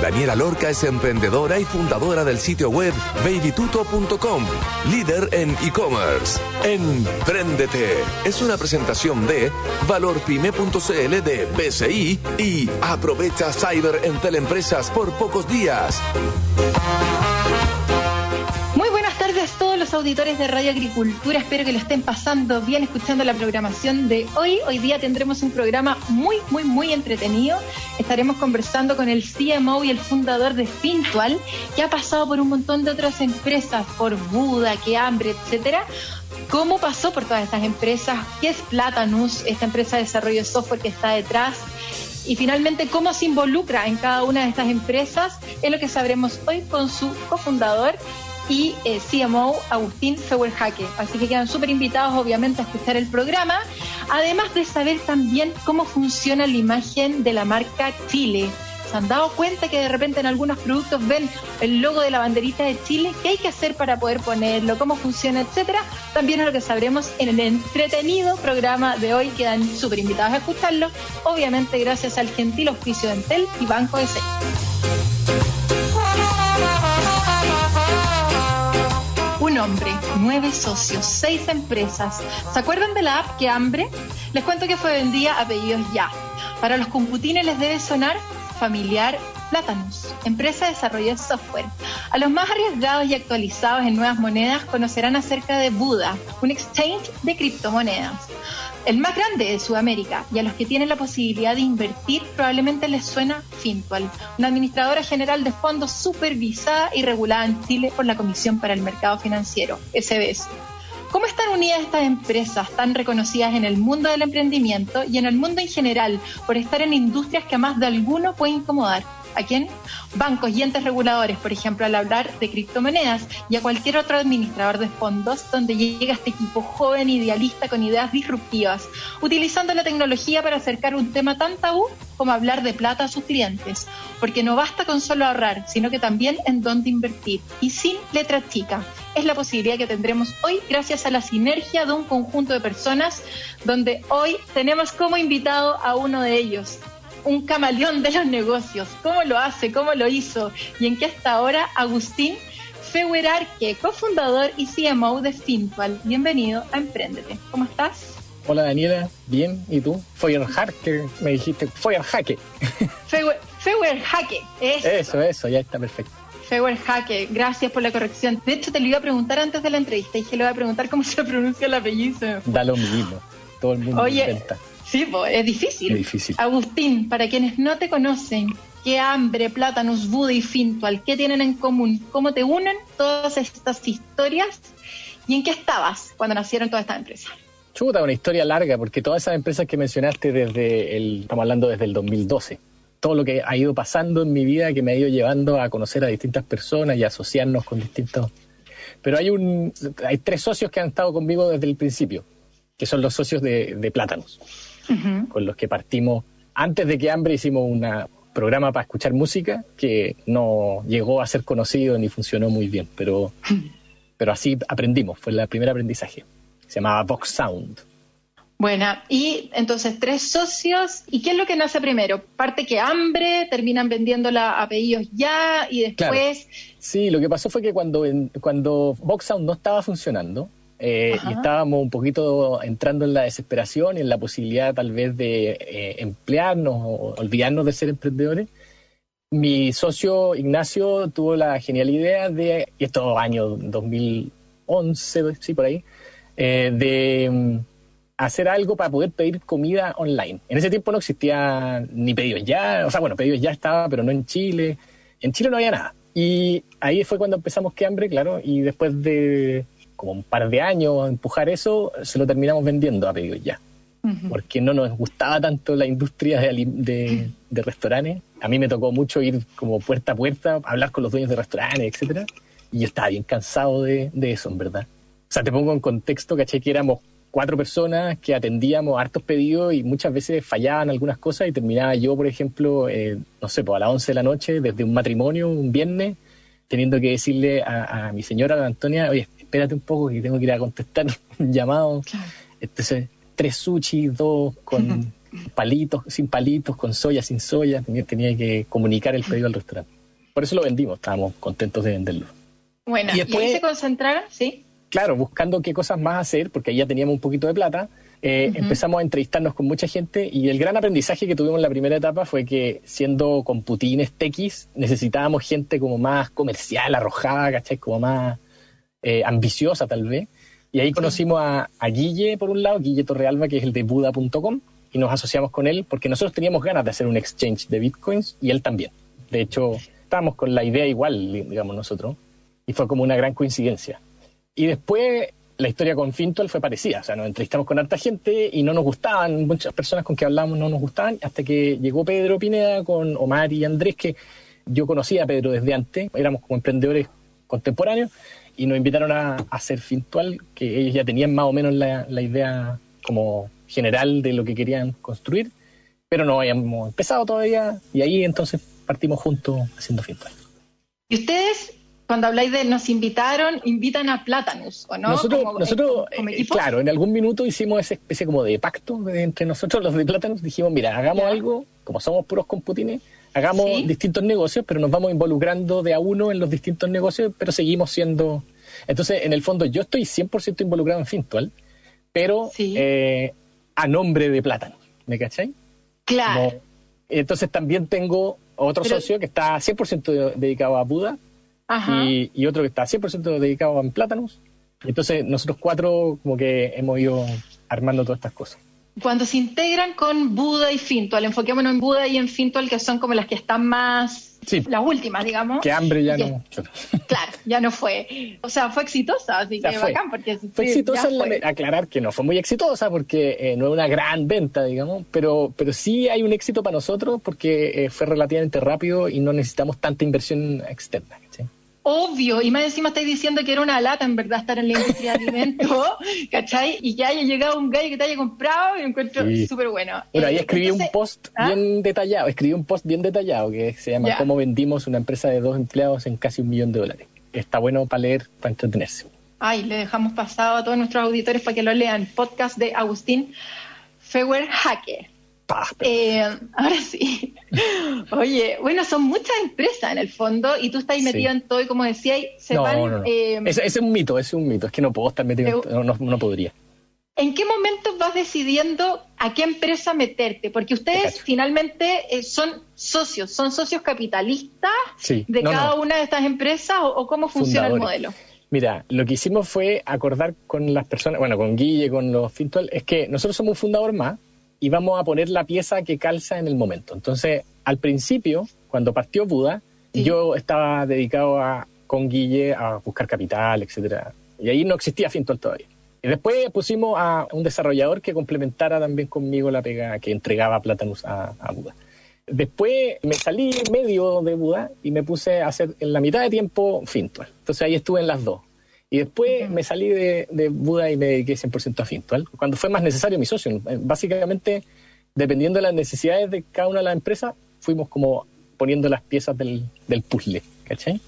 Daniela Lorca es emprendedora y fundadora del sitio web babytuto.com, líder en e-commerce. Empréndete es una presentación de valorpyme.cl de BCI y aprovecha Cyber en Teleempresas por pocos días. Auditores de Radio Agricultura. Espero que lo estén pasando bien escuchando la programación de hoy. Hoy día tendremos un programa muy, muy, muy entretenido. Estaremos conversando con el CMO y el fundador de Fintual, que ha pasado por un montón de otras empresas, por Buda, que hambre, etcétera. ¿Cómo pasó por todas estas empresas? ¿Qué es Platanus, esta empresa de desarrollo de software que está detrás? y finalmente cómo se involucra en cada una de estas empresas es lo que sabremos hoy con su cofundador y eh, CMO Agustín Feuerhake. Así que quedan súper invitados obviamente a escuchar el programa, además de saber también cómo funciona la imagen de la marca Chile. Se han dado cuenta que de repente en algunos productos ven el logo de la banderita de Chile, qué hay que hacer para poder ponerlo, cómo funciona, etcétera, también es lo que sabremos en el entretenido programa de hoy. Quedan súper invitados a escucharlo, obviamente gracias al gentil oficio de Entel y Banco de Un nueve socios, seis empresas. ¿Se acuerdan de la app que hambre? Les cuento que fue vendida a pedidos ya. Para los computines les debe sonar familiar Platanus, empresa de desarrollo de software. A los más arriesgados y actualizados en nuevas monedas conocerán acerca de Buda, un exchange de criptomonedas, el más grande de Sudamérica, y a los que tienen la posibilidad de invertir probablemente les suena Fintual, una administradora general de fondos supervisada y regulada en Chile por la Comisión para el Mercado Financiero, SBS. ¿Cómo están unidas estas empresas tan reconocidas en el mundo del emprendimiento y en el mundo en general por estar en industrias que a más de alguno pueden incomodar? ¿A quién? Bancos y entes reguladores, por ejemplo, al hablar de criptomonedas y a cualquier otro administrador de fondos donde llega este equipo joven, idealista, con ideas disruptivas, utilizando la tecnología para acercar un tema tan tabú como hablar de plata a sus clientes, porque no basta con solo ahorrar, sino que también en dónde invertir, y sin letra chica. Es la posibilidad que tendremos hoy gracias a la sinergia de un conjunto de personas, donde hoy tenemos como invitado a uno de ellos, un camaleón de los negocios. ¿Cómo lo hace? ¿Cómo lo hizo? ¿Y en qué está ahora Agustín Feuerarque, cofundador y CMO de Fintual? Bienvenido a Emprendete. ¿Cómo estás? Hola Daniela, bien, ¿y tú? Feuerharke, me dijiste, Feuerhake. Feuerhake, eso. Eso, eso, ya está perfecto. Feuerhake, gracias por la corrección. De hecho, te lo iba a preguntar antes de la entrevista y dije, le voy a preguntar cómo se pronuncia el apellido. Da lo mismo, todo el mundo Oye, intenta. Sí, es difícil. Es difícil. Agustín, para quienes no te conocen, ¿qué hambre, plátanos, Buda y Fintual? ¿Qué tienen en común? ¿Cómo te unen todas estas historias? ¿Y en qué estabas cuando nacieron todas estas empresas? Chuta, una historia larga, porque todas esas empresas que mencionaste desde el, estamos hablando desde el 2012, todo lo que ha ido pasando en mi vida que me ha ido llevando a conocer a distintas personas y asociarnos con distintos. Pero hay un, hay tres socios que han estado conmigo desde el principio, que son los socios de, de Plátanos con los que partimos. Antes de que Hambre hicimos un programa para escuchar música que no llegó a ser conocido ni funcionó muy bien, pero, pero así aprendimos, fue el primer aprendizaje. Se llamaba Vox Sound. Buena, y entonces tres socios, ¿y qué es lo que nace primero? Parte que hambre, terminan vendiéndola a pedidos ya y después... Sí, lo que pasó fue que cuando, cuando Vox Sound no estaba funcionando, eh, y estábamos un poquito entrando en la desesperación y en la posibilidad tal vez de eh, emplearnos o olvidarnos de ser emprendedores. Mi socio Ignacio tuvo la genial idea de, y esto año 2011, sí, por ahí, eh, de mm, hacer algo para poder pedir comida online. En ese tiempo no existía ni pedidos ya, o sea, bueno, pedidos ya estaba, pero no en Chile. En Chile no había nada. Y ahí fue cuando empezamos Que Hambre, claro, y después de como un par de años empujar eso, se lo terminamos vendiendo a pedidos ya. Porque no nos gustaba tanto la industria de, de, restaurantes. A mí me tocó mucho ir como puerta a puerta, hablar con los dueños de restaurantes, etcétera. Y yo estaba bien cansado de, de eso, en verdad. O sea, te pongo en contexto, caché que éramos cuatro personas que atendíamos hartos pedidos y muchas veces fallaban algunas cosas y terminaba yo, por ejemplo, eh, no sé, pues a las 11 de la noche, desde un matrimonio, un viernes, teniendo que decirle a, mi señora, a Antonia, oye, espérate un poco que tengo que ir a contestar un llamado. Entonces, tres sushi, dos con palitos, sin palitos, con soya, sin soya, tenía, tenía que comunicar el pedido al restaurante. Por eso lo vendimos, estábamos contentos de venderlo. Bueno, y, después, se concentraron, sí. Claro, buscando qué cosas más hacer, porque ahí ya teníamos un poquito de plata, eh, empezamos a entrevistarnos con mucha gente y el gran aprendizaje que tuvimos en la primera etapa fue que siendo con Putines tequis necesitábamos gente como más comercial, arrojada, ¿cachai? Como más eh, ambiciosa tal vez. Y ahí conocimos a, Guille, por un lado, Guille Torrealba, que es el de Buda.com, y nos asociamos con él porque nosotros teníamos ganas de hacer un exchange de bitcoins y él también. De hecho, estábamos con la idea igual, digamos nosotros, y fue como una gran coincidencia. Y después la historia con Fintual fue parecida, o sea, nos entrevistamos con harta gente y no nos gustaban, muchas personas con que hablamos no nos gustaban, hasta que llegó Pedro Pineda con Omar y Andrés, que yo conocía a Pedro desde antes, éramos como emprendedores contemporáneos, y nos invitaron a, hacer Fintual, que ellos ya tenían más o menos la, idea como general de lo que querían construir, pero no habíamos empezado todavía, y ahí entonces partimos juntos haciendo Fintual. ¿Y ustedes cuando habláis de nos invitaron, invitan a Platanus, ¿o no? Nosotros, nosotros eh, claro, en algún minuto hicimos esa especie como de pacto entre nosotros, los de Platanus, dijimos, mira, hagamos algo, como somos puros computines, hagamos distintos negocios, pero nos vamos involucrando de a uno en los distintos negocios, pero seguimos siendo... Entonces, en el fondo, yo estoy 100% involucrado en Fintual, pero eh, a nombre de Platanus, ¿me cacháis? Claro. entonces también tengo otro socio que está 100% dedicado a Buda, y, otro que está 100% dedicado a plátanos. Entonces nosotros cuatro como que hemos ido armando todas estas cosas. Cuando se integran con Buda y Fintual, enfoquémonos en Buda y en Fintual, que son como las que están más, las últimas, digamos. Que hambre ya no. Claro, ya no fue. O sea, fue exitosa, así que fue. bacán. Porque fue exitosa, aclarar que no fue muy exitosa, porque eh, no es una gran venta, digamos, pero, pero sí hay un éxito para nosotros porque eh, fue relativamente rápido y no necesitamos tanta inversión externa obvio, y más encima estáis diciendo que era una lata en verdad estar en la industria de alimentos, ¿cachai? Y que haya llegado un gallo que te haya comprado y lo encuentro súper bueno. Bueno, ahí eh, escribí un post ¿ah? bien detallado, escribí un post bien detallado que se llama Cómo vendimos una empresa de dos empleados en casi un millón de dólares. Está bueno para leer, para entretenerse. Ay, le dejamos pasado a todos nuestros auditores para que lo lean. Podcast de Agustín Feuer Hacker. Eh, ahora sí. Oye, bueno, son muchas empresas en el fondo y tú estás metido en todo y como decía, se no, van... No, eh, es un mito, es un mito, es que no puedo estar metido, en, no, no, podría. ¿En qué momento vas decidiendo a qué empresa meterte? Porque ustedes finalmente eh, son socios, son socios capitalistas de cada una de estas empresas o, cómo funciona el modelo. Mira, lo que hicimos fue acordar con las personas, bueno, con Guille, con los Fintual, es que nosotros somos un fundador más, y vamos a poner la pieza que calza en el momento. Entonces, al principio, cuando partió Buda, yo estaba dedicado a, con Guille a buscar capital, etcétera. Y ahí no existía Fintual todavía. Y después pusimos a un desarrollador que complementara también conmigo la pega que entregaba Platanus a, a Buda. Después me salí medio de Buda y me puse a hacer en la mitad de tiempo Fintual. Entonces ahí estuve en las dos. Y después me salí de, Buda y me dediqué 100% a Fintual, cuando fue más necesario mi socio. Básicamente, dependiendo de las necesidades de cada una de las empresas, fuimos como poniendo las piezas del, puzzle, ¿cachai?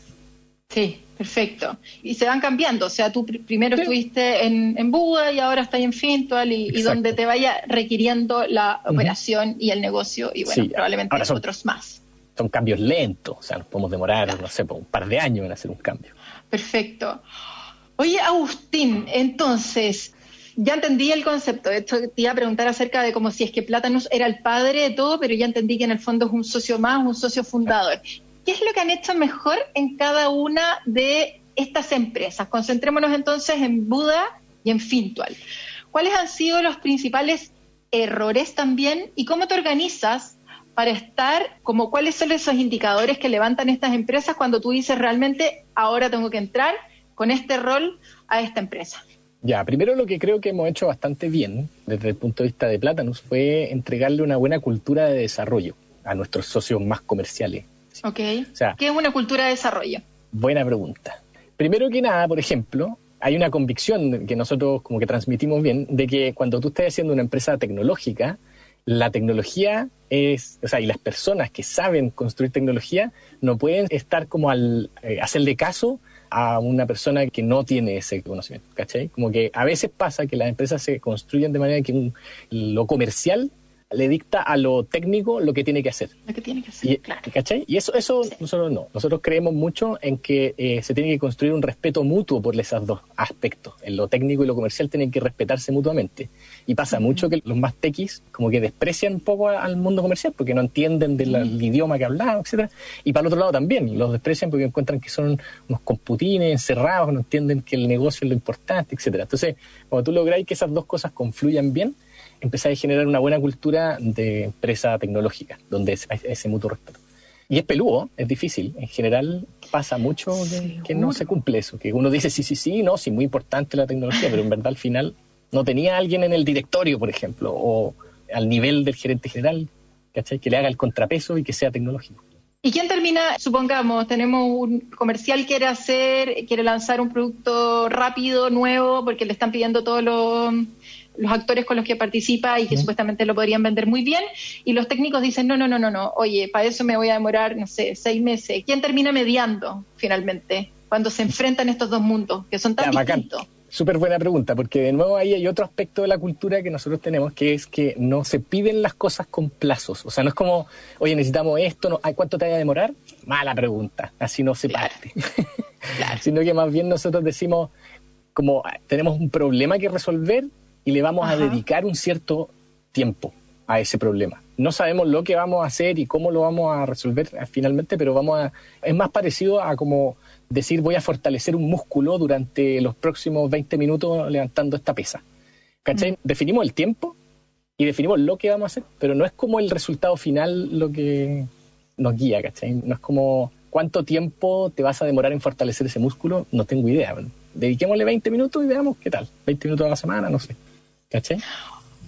Sí, perfecto. Y se van cambiando, o sea, tú primero estuviste en, Buda y ahora estás en Fintual y, donde te vaya requiriendo la operación y el negocio y bueno, probablemente otros más. Son cambios lentos, o sea, nos podemos demorar, no sé, un par de años en hacer un cambio. Perfecto. Oye, Agustín, entonces, ya entendí el concepto. De te iba a preguntar acerca de como si es que Plátanos era el padre de todo, pero ya entendí que en el fondo es un socio más, un socio fundador. ¿Qué es lo que han hecho mejor en cada una de estas empresas? Concentrémonos entonces en Buda y en Fintual. ¿Cuáles han sido los principales errores también y cómo te organizas para estar, como cuáles son esos indicadores que levantan estas empresas cuando tú dices realmente ahora tengo que entrar con este rol a esta empresa? Ya, primero lo que creo que hemos hecho bastante bien desde el punto de vista de Platanus fue entregarle una buena cultura de desarrollo a nuestros socios más comerciales. Ok. O sea, ¿Qué es una cultura de desarrollo? Buena pregunta. Primero que nada, por ejemplo, hay una convicción que nosotros como que transmitimos bien de que cuando tú estás haciendo una empresa tecnológica, la tecnología es, o sea, y las personas que saben construir tecnología no pueden estar como al eh, hacerle caso a una persona que no tiene ese conocimiento, ¿cachai? Como que a veces pasa que las empresas se construyen de manera que lo comercial le dicta a lo técnico lo que tiene que hacer. Lo que tiene que hacer, claro. ¿Cachai? Y eso, eso nosotros no. Nosotros creemos mucho en que eh, se tiene que construir un respeto mutuo por esos dos aspectos. En lo técnico y lo comercial tienen que respetarse mutuamente. Y pasa mucho que los más tequis como que desprecian un poco al mundo comercial porque no entienden del idioma que hablan, etcétera. Y para el otro lado también, los desprecian porque encuentran que son unos computines encerrados, no entienden que el negocio es lo importante, etcétera. Entonces, cuando tú lográis que esas dos cosas confluyan bien, empezar a generar una buena cultura de empresa tecnológica, donde hay ese mutuo respeto. Y es peludo, es difícil. En general pasa mucho que, no se cumple eso, que uno dice sí, sí, sí, no, sí, muy importante la tecnología, pero en verdad al final no tenía alguien en el directorio, por ejemplo, o al nivel del gerente general, ¿cachai? Que le haga el contrapeso y que sea tecnológico. ¿Y quién termina? Supongamos, tenemos un comercial quiere hacer, quiere lanzar un producto rápido, nuevo, porque le están pidiendo todos los los actores con los que participa y que supuestamente lo podrían vender muy bien, y los técnicos dicen, no, no, no, no, no, oye, para eso me voy a demorar, no sé, seis meses. ¿Quién termina mediando finalmente cuando se enfrentan estos dos mundos que son tan distintos? Súper buena pregunta, porque de nuevo ahí hay otro aspecto de la cultura que nosotros tenemos, que es que no se piden las cosas con plazos. O sea, no es como, oye, necesitamos esto, no, ¿cuánto te vaya a demorar? Mala pregunta, así no se parte. Sino que más bien nosotros decimos, como tenemos un problema que resolver, y le vamos a dedicar un cierto tiempo a ese problema. No sabemos lo que vamos a hacer y cómo lo vamos a resolver finalmente, pero vamos a, es más parecido a como decir voy a fortalecer un músculo durante los próximos 20 minutos levantando esta pesa. ¿Cachai? Mm. Definimos el tiempo y definimos lo que vamos a hacer, pero no es como el resultado final lo que nos guía, ¿cachai? No es como cuánto tiempo te vas a demorar en fortalecer ese músculo, no tengo idea. Dediquémosle 20 minutos y veamos qué tal. 20 minutos a la semana, no sé. ¿Caché?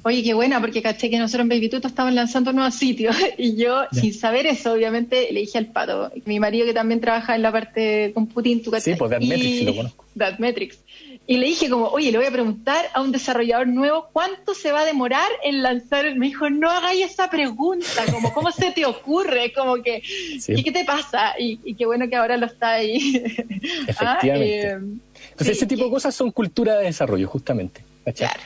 Oye, qué buena, porque caché que nosotros en Baby Tuto estaban lanzando nuevos sitios y yo, sin saber eso, obviamente, le dije al pato, mi marido que también trabaja en la parte con Putin, ¿tú Sí, pues Datmetrics lo conozco. Datmetrics. Y le dije como, oye, le voy a preguntar a un desarrollador nuevo cuánto se va a demorar en lanzar. Me dijo, no hagáis esa pregunta, como, ¿cómo se te ocurre? Como que, ¿qué, te pasa? Y, qué bueno que ahora lo está ahí. Efectivamente. Ah, eh, Entonces, ese tipo de cosas son cultura de desarrollo, justamente. Claro.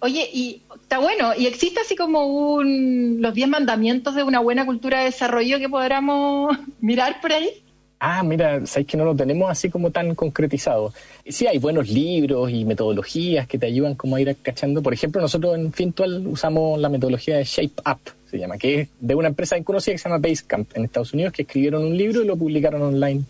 Oye, y está bueno, ¿y existe así como un los 10 mandamientos de una buena cultura de desarrollo que podamos mirar por ahí? Ah, mira, sabéis que no lo tenemos así como tan concretizado. Sí, hay buenos libros y metodologías que te ayudan como a ir cachando. Por ejemplo, nosotros en Fintual usamos la metodología de Shape Up, se llama, que es de una empresa conocida que se llama Basecamp en Estados Unidos, que escribieron un libro y lo publicaron online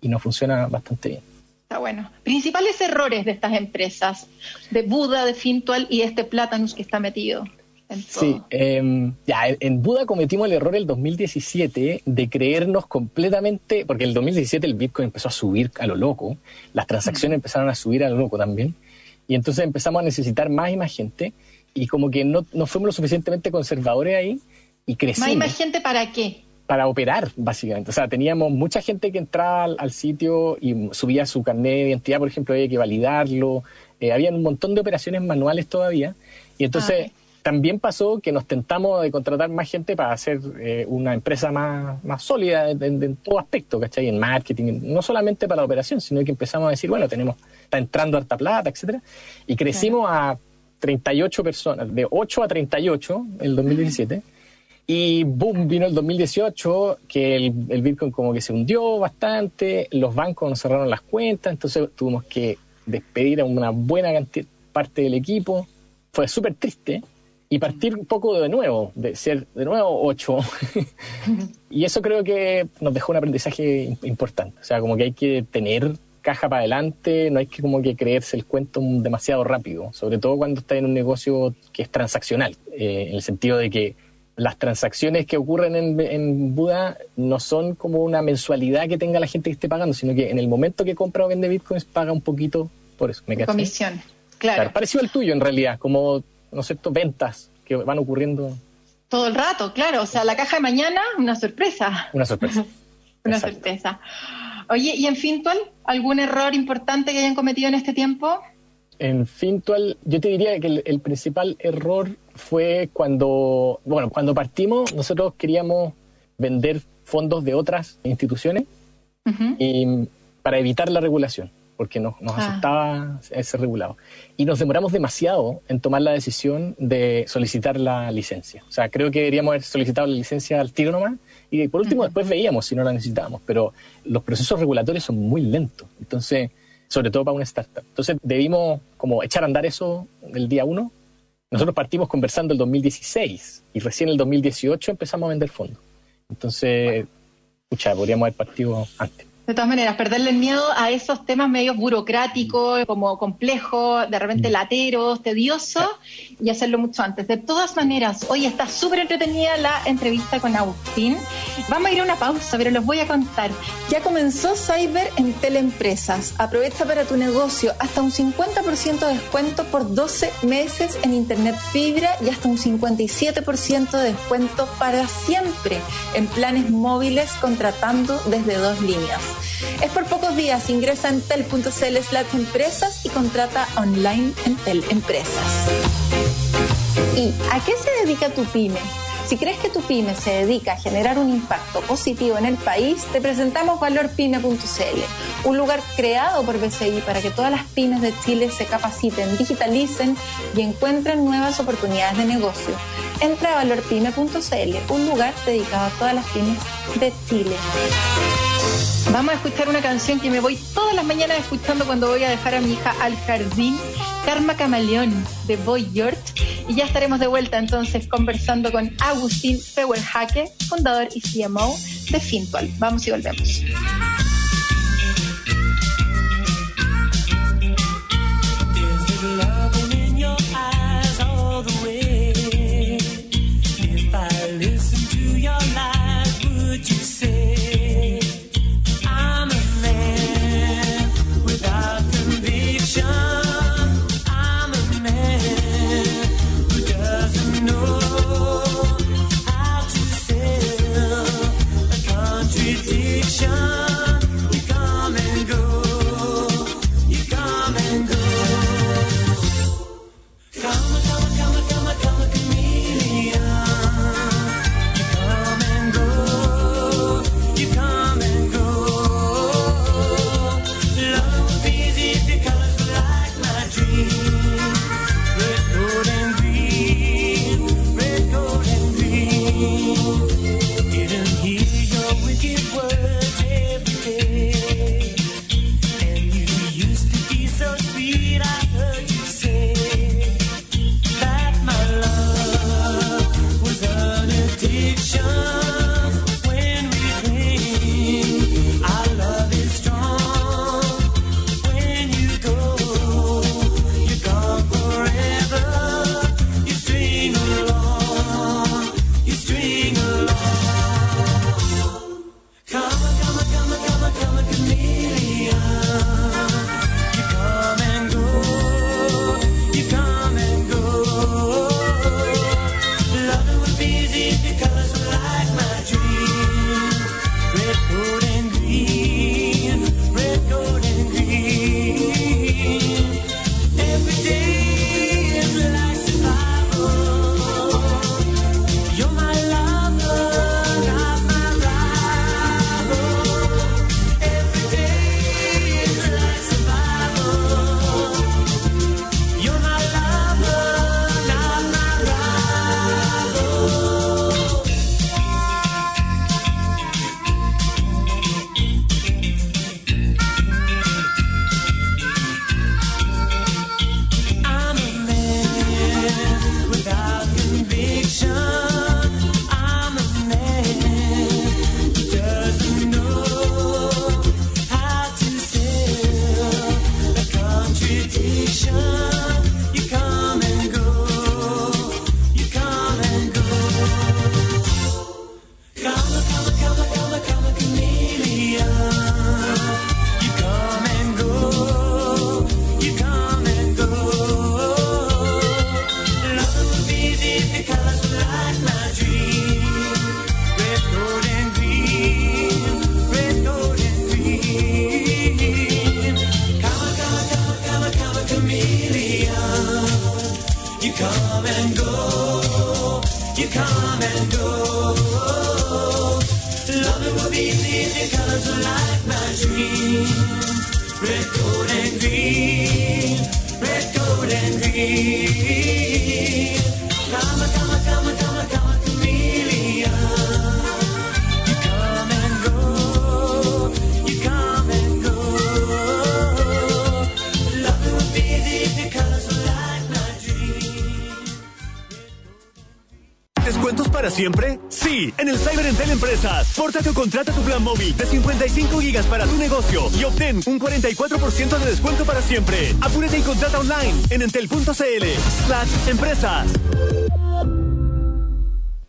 y nos funciona bastante bien. Está bueno. Principales errores de estas empresas, de Buda, de Fintual y este Platanus que está metido. En todo. Sí, em, ya, en Buda cometimos el error el 2017 de creernos completamente, porque el 2017 el Bitcoin empezó a subir a lo loco, las transacciones empezaron a subir a lo loco también, y entonces empezamos a necesitar más y más gente, y como que no, no fuimos lo suficientemente conservadores ahí, y crecimos. ¿Más y más gente para qué? Para operar, básicamente. O sea, teníamos mucha gente que entraba al, sitio y subía su carnet de identidad, por ejemplo, había que validarlo. Eh, había un montón de operaciones manuales todavía. Y entonces ah, también pasó que nos tentamos de contratar más gente para hacer eh, una empresa más, más sólida en, todo aspecto, ¿cachai? En marketing, no solamente para la operación, sino que empezamos a decir, bueno, tenemos, está entrando harta plata, etcétera. Y crecimos a 38 personas, de 8 a 38 en el 2017. Y boom, vino el 2018, que el, Bitcoin como que se hundió bastante, los bancos nos cerraron las cuentas, entonces tuvimos que despedir a una buena parte del equipo. Fue súper triste y partir un poco de nuevo, de ser de nuevo ocho. y eso creo que nos dejó un aprendizaje importante. O sea, como que hay que tener caja para adelante, no hay que como que creerse el cuento demasiado rápido, sobre todo cuando está en un negocio que es transaccional, eh, en el sentido de que las transacciones que ocurren en, en, Buda no son como una mensualidad que tenga la gente que esté pagando, sino que en el momento que compra o vende bitcoins paga un poquito por eso. ¿me Comisión, claro. Parecido al tuyo en realidad, como, no sé, ventas que van ocurriendo. Todo el rato, claro. O sea, la caja de mañana, una sorpresa. Una sorpresa. una sorpresa. Oye, ¿y en Fintual algún error importante que hayan cometido en este tiempo? En Fintual, yo te diría que el, principal error fue cuando, bueno, cuando partimos, nosotros queríamos vender fondos de otras instituciones y para evitar la regulación porque nos, nos ah. asustaba ser regulado. Y nos demoramos demasiado en tomar la decisión de solicitar la licencia. O sea, creo que deberíamos haber solicitado la licencia al tiro nomás y por último después veíamos si no la necesitábamos, pero los procesos regulatorios son muy lentos. Entonces, sobre todo para una startup. Entonces, debimos como echar a andar eso el día uno. Nosotros partimos conversando el 2016 y recién el 2018 empezamos a vender fondos. Entonces, escucha, podríamos haber partido antes. De todas maneras, perderle el miedo a esos temas medios burocráticos, como complejos, de repente mm. lateros, tediosos, y hacerlo mucho antes. De todas maneras, hoy está súper entretenida la entrevista con Agustín. Vamos a ir a una pausa, pero los voy a contar. Ya comenzó Cyber en Teleempresas. Aprovecha para tu negocio hasta un 50% de descuento por 12 meses en Internet Fibra y hasta un 57% de descuento para siempre en planes móviles contratando desde dos líneas. Es por pocos días. Ingresa en tel.cl slash empresas y contrata online en Tel Empresas. ¿Y a qué se dedica tu pyme? Si crees que tu pyme se dedica a generar un impacto positivo en el país, te presentamos valorpyme.cl, un lugar creado por BCI para que todas las pymes de Chile se capaciten, digitalicen y encuentren nuevas oportunidades de negocio. Entra a valorpyme.cl, un lugar dedicado a todas las pymes de Chile. Vamos a escuchar una canción que me voy todas las mañanas escuchando cuando voy a dejar a mi hija al jardín, Karma Camaleón de Boy George. Y ya estaremos de vuelta entonces conversando con Agustín Feuerhake, fundador y CMO de Fintual. Vamos y volvemos. the colors of night, my dream. Siempre? Sí, en el Cyber Entel Empresas. Pórtate o contrata tu plan móvil de 55 gigas para tu negocio y obtén un 44% de descuento para siempre. Apúrate y contrata online en entel.cl slash empresas.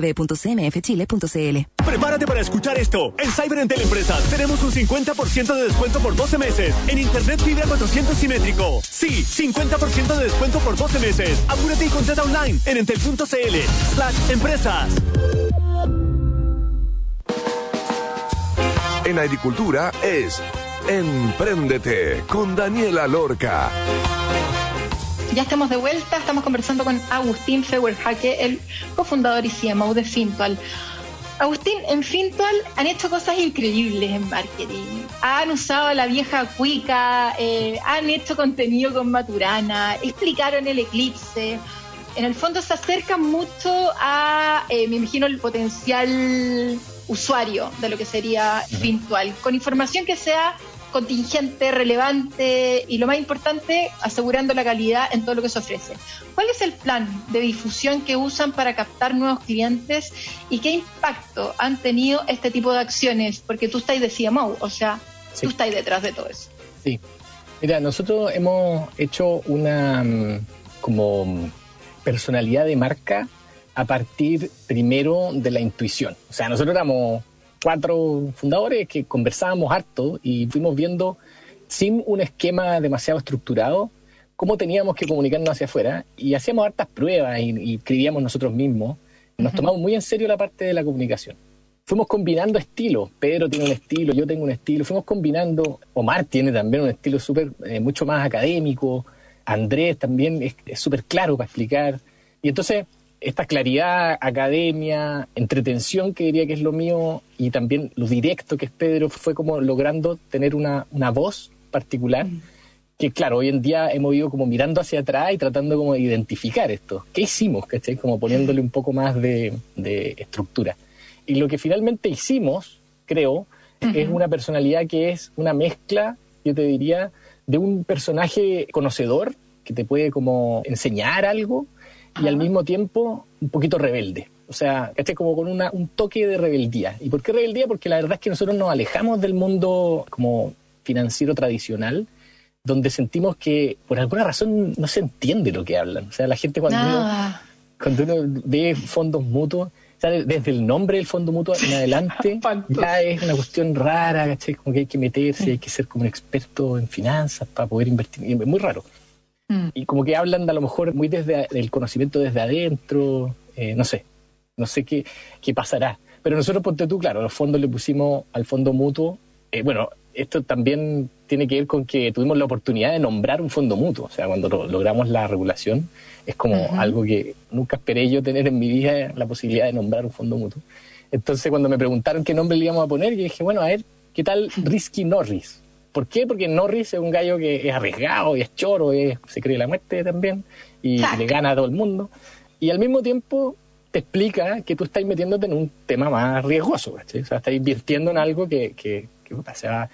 www.cmfchile.cl. Prepárate para escuchar esto. En Cyber Entel Empresas tenemos un 50% de descuento por 12 meses. En Internet Fibra 400 simétrico. Sí, 50% de descuento por 12 meses. Apúrate y contrata online en entel.cl. Slash empresas. En agricultura es Empréndete con Daniela Lorca. Ya estamos de vuelta, estamos conversando con Agustín Feuerhake, el cofundador y CMO de Fintual. Agustín, en Fintual han hecho cosas increíbles en marketing. Han usado a la vieja cuica, eh, han hecho contenido con Maturana, explicaron el eclipse. En el fondo se acercan mucho a, eh, me imagino, el potencial usuario de lo que sería Fintual, con información que sea contingente, relevante y lo más importante, asegurando la calidad en todo lo que se ofrece. ¿Cuál es el plan de difusión que usan para captar nuevos clientes y qué impacto han tenido este tipo de acciones? Porque tú estás de CMO, o sea, Sí. tú estás detrás de todo eso. Sí. Mira, nosotros hemos hecho una mm, como mm, personalidad de marca a partir primero de la intuición. O sea, nosotros éramos cuatro fundadores que conversábamos harto y fuimos viendo sin un esquema demasiado estructurado cómo teníamos que comunicarnos hacia afuera y hacíamos hartas pruebas y, y escribíamos nosotros mismos. Nos tomamos muy en serio la parte de la comunicación. Fuimos combinando estilos. Pedro tiene un estilo, yo tengo un estilo. Fuimos combinando. Omar tiene también un estilo súper, eh, mucho más académico. Andrés también es súper claro para explicar. Y entonces, esta claridad, academia, entretención, que diría que es lo mío, y también lo directo que es Pedro, fue como logrando tener una, una voz particular. Que claro, hoy en día hemos ido como mirando hacia atrás y tratando como de identificar esto. ¿Qué hicimos? ¿Cachai? Como poniéndole un poco más de, de estructura. Y lo que finalmente hicimos, creo, es una personalidad que es una mezcla, yo te diría, de un personaje conocedor que te puede como enseñar algo y al mismo tiempo un poquito rebelde. O sea, ¿cachai? Como con una, un toque de rebeldía. ¿Y por qué rebeldía? Porque la verdad es que nosotros nos alejamos del mundo como financiero tradicional, donde sentimos que por alguna razón no se entiende lo que hablan. O sea, la gente cuando uno cuando uno ve fondos mutuos, o sea, desde el nombre del fondo mutuo en adelante, ya es una cuestión rara, ¿cachai? Como que hay que meterse, hay que ser como un experto en finanzas para poder invertir. Es muy raro. Mm. Y como que hablan de a lo mejor muy desde el conocimiento desde adentro, eh, no sé, no sé qué, qué pasará. Pero nosotros, ponte tú, claro, los fondos le pusimos al fondo mutuo. eh, bueno, esto también tiene que ver con que tuvimos la oportunidad de nombrar un fondo mutuo. O sea, cuando lo- logramos la regulación, es como Ujú. algo que nunca esperé yo tener en mi vida, la posibilidad de nombrar un fondo mutuo. Entonces, cuando me preguntaron qué nombre le íbamos a poner, yo dije, bueno, a ver, ¿qué tal Risky Norris? ¿Por qué? Porque Norris es un gallo que es arriesgado y es choro, es- se cree la muerte también y le gana a todo el mundo. Y al mismo tiempo te explica que tú estás metiéndote en un tema más riesgoso, ¿cachai? O sea, estás invirtiendo en algo que, que, que, va-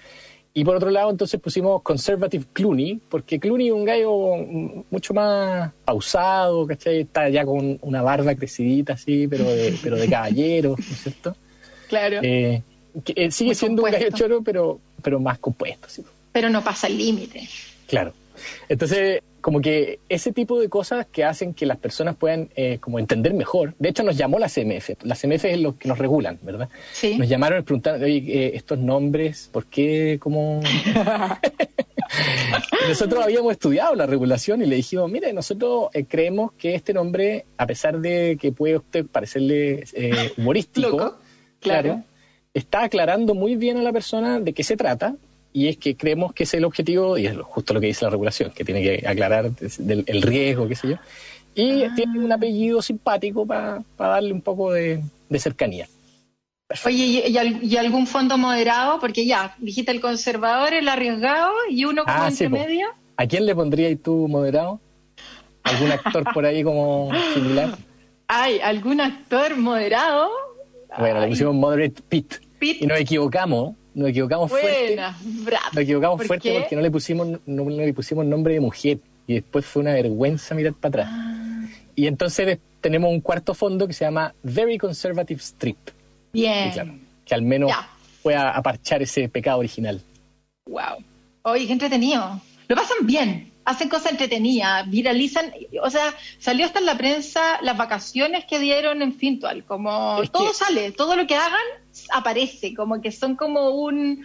Y por otro lado, entonces pusimos Conservative Clooney, porque Clooney es un gallo mucho más pausado, ¿cachai? Está ya con una barba crecidita así, pero de, pero de caballero, ¿no es cierto? Claro. Eh, que, eh, sigue Muy siendo un gallo compuesto. choro, pero, pero más compuesto, sí. Pero no pasa el límite. Claro. Entonces, como que ese tipo de cosas que hacen que las personas puedan eh, como entender mejor. De hecho, nos llamó la CMF. La CMF es lo que nos regulan, ¿verdad? Sí. Nos llamaron y preguntaron, oye, eh, estos nombres, ¿por qué? ¿Cómo? nosotros habíamos estudiado la regulación y le dijimos, mire, nosotros eh, creemos que este nombre, a pesar de que puede usted parecerle eh, humorístico, Loco, claro. Está aclarando muy bien a la persona de qué se trata y es que creemos que es el objetivo y es justo lo que dice la regulación, que tiene que aclarar del, el riesgo, qué sé yo. Y Ah. tiene un apellido simpático para darle un poco de, de cercanía. Oye, ¿y, y al- y algún fondo moderado? Porque ya, dijiste el conservador, el arriesgado y uno como Ah, entre sí, po. medio. ¿A quién le pondrías tú moderado? ¿Algún actor por ahí como similar? Ay, algún actor moderado. Bueno, le pusimos Moderate Pit. Y nos equivocamos, nos equivocamos fuerte. Buena, bravo. Nos equivocamos ¿Por fuerte qué? porque no le pusimos no, le pusimos nombre de mujer y después fue una vergüenza mirar para atrás. Ah. Y entonces tenemos un cuarto fondo que se llama Very Conservative Strip, Bien. claro, que al menos Ya. pueda aparchar ese pecado original. Wow. Oye, qué entretenido. Lo pasan bien. Hacen cosas entretenidas, viralizan. O sea, salió hasta en la prensa las vacaciones que dieron en Fintual. Como Es todo que- sale, todo lo que hagan aparece. Como que son como un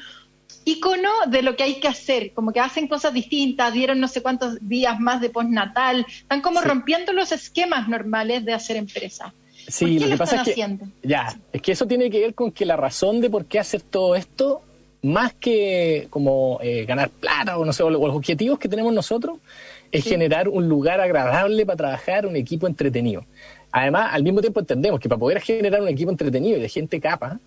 icono de lo que hay que hacer. Como que hacen cosas distintas, dieron no sé cuántos días más de postnatal. Están como Sí. rompiendo los esquemas normales de hacer empresa. Sí, ¿Por qué lo lo que pasa es que haciendo? ya, es que eso tiene que ver con que la razón de por qué hacer todo esto, más que como eh, ganar plata o no sé, o los objetivos que tenemos nosotros, es generar un lugar agradable para trabajar, un equipo entretenido. Además, al mismo tiempo entendemos que para poder generar un equipo entretenido y de gente capa,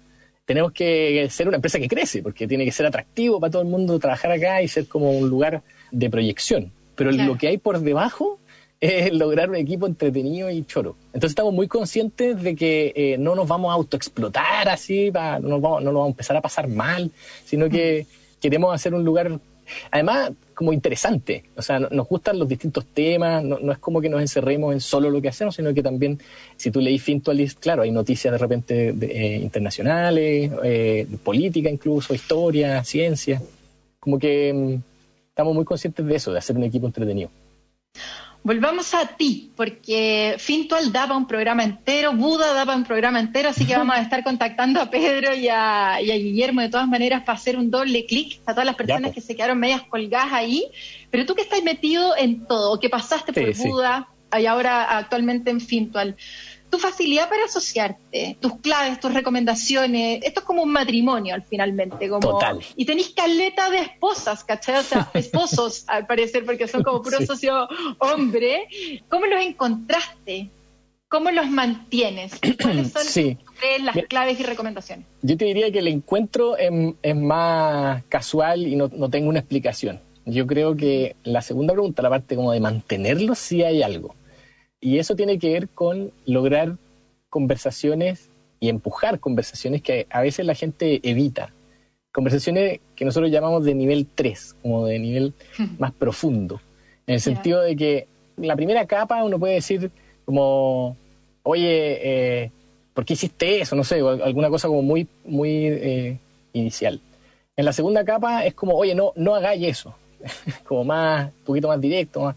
tenemos que ser una empresa que crece, porque tiene que ser atractivo para todo el mundo trabajar acá y ser como un lugar de proyección. Pero Claro. lo que hay por debajo es lograr un equipo entretenido y choro. Entonces estamos muy conscientes de que eh, no nos vamos a autoexplotar así, no, nos vamos, a empezar a pasar mal, sino que queremos hacer un lugar, además, como interesante. O sea, no- nos gustan los distintos temas, no, es como que nos encerremos en solo lo que hacemos, sino que también, si tú leís Fintualis, claro, hay noticias de repente de, eh, internacionales, eh, política incluso, historia, ciencia. Como que mm, estamos muy conscientes de eso, de hacer un equipo entretenido. Volvamos a ti, porque Fintual daba un programa entero, Buda daba un programa entero, así que vamos a estar contactando a Pedro y a, y a Guillermo de todas maneras para hacer un doble clic a todas las personas que se quedaron medias colgadas ahí. Pero tú que estás metido en todo, que pasaste Sí, por sí. Buda y ahora actualmente en Fintual, tu facilidad para asociarte, tus claves, tus recomendaciones, esto es como un matrimonio al finalmente, como Total. y tenéis caleta de esposas, ¿cachai? O sea, esposos al parecer, porque son como puro Sí. socio hombre. ¿Cómo los encontraste? ¿Cómo los mantienes? ¿Y ¿Cuáles son Sí. las claves y recomendaciones? Yo te diría que el encuentro es, es más casual y no, no tengo una explicación. Yo creo que la segunda pregunta, la parte como de mantenerlo, sí hay algo. Y eso tiene que ver con lograr conversaciones y empujar conversaciones que a veces la gente evita. Conversaciones que nosotros llamamos de nivel 3, como de nivel más profundo. En el sentido de que la primera capa uno puede decir como, oye, eh, ¿por qué hiciste eso? No sé, alguna cosa como muy, muy eh, inicial. En la segunda capa es como, oye, no, no hagáis eso. como más, un poquito más directo. más-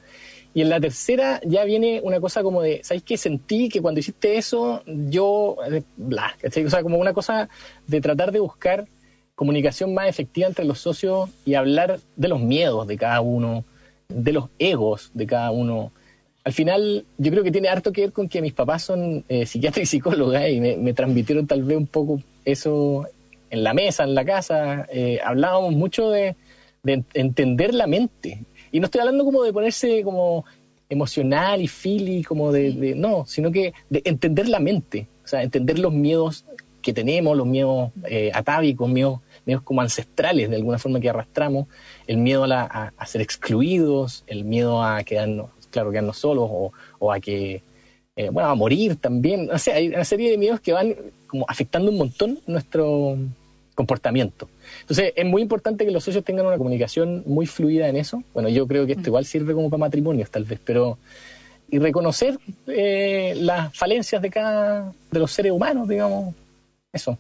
Y en la tercera ya viene una cosa como de, ¿sabes qué? Sentí que cuando hiciste eso, yo, eh, bla, ¿cachai? O sea, como una cosa de tratar de buscar comunicación más efectiva entre los socios y hablar de los miedos de cada uno, de los egos de cada uno. Al final, yo creo que tiene harto que ver con que mis papás son eh, psiquiatras y psicólogas y me, transmitieron tal vez un poco eso en la mesa, en la casa. Eh, hablábamos mucho de, de ent- entender la mente. Y no estoy hablando como de ponerse como emocional y feely, como de, de- no, sino que de entender la mente, o sea, entender los miedos que tenemos, los miedos eh, atávicos, miedos, miedos como ancestrales de alguna forma que arrastramos, el miedo a, la- a- a ser excluidos, el miedo a quedarnos, claro, quedarnos solos o, o a que, eh, bueno, a morir también, o sea, hay una serie de miedos que van como afectando un montón nuestro comportamiento. Entonces, es muy importante que los socios tengan una comunicación muy fluida en eso. Bueno, yo creo que esto igual sirve como para matrimonios, tal vez, pero. Y reconocer eh, las falencias de cada. de los seres humanos, digamos. Eso.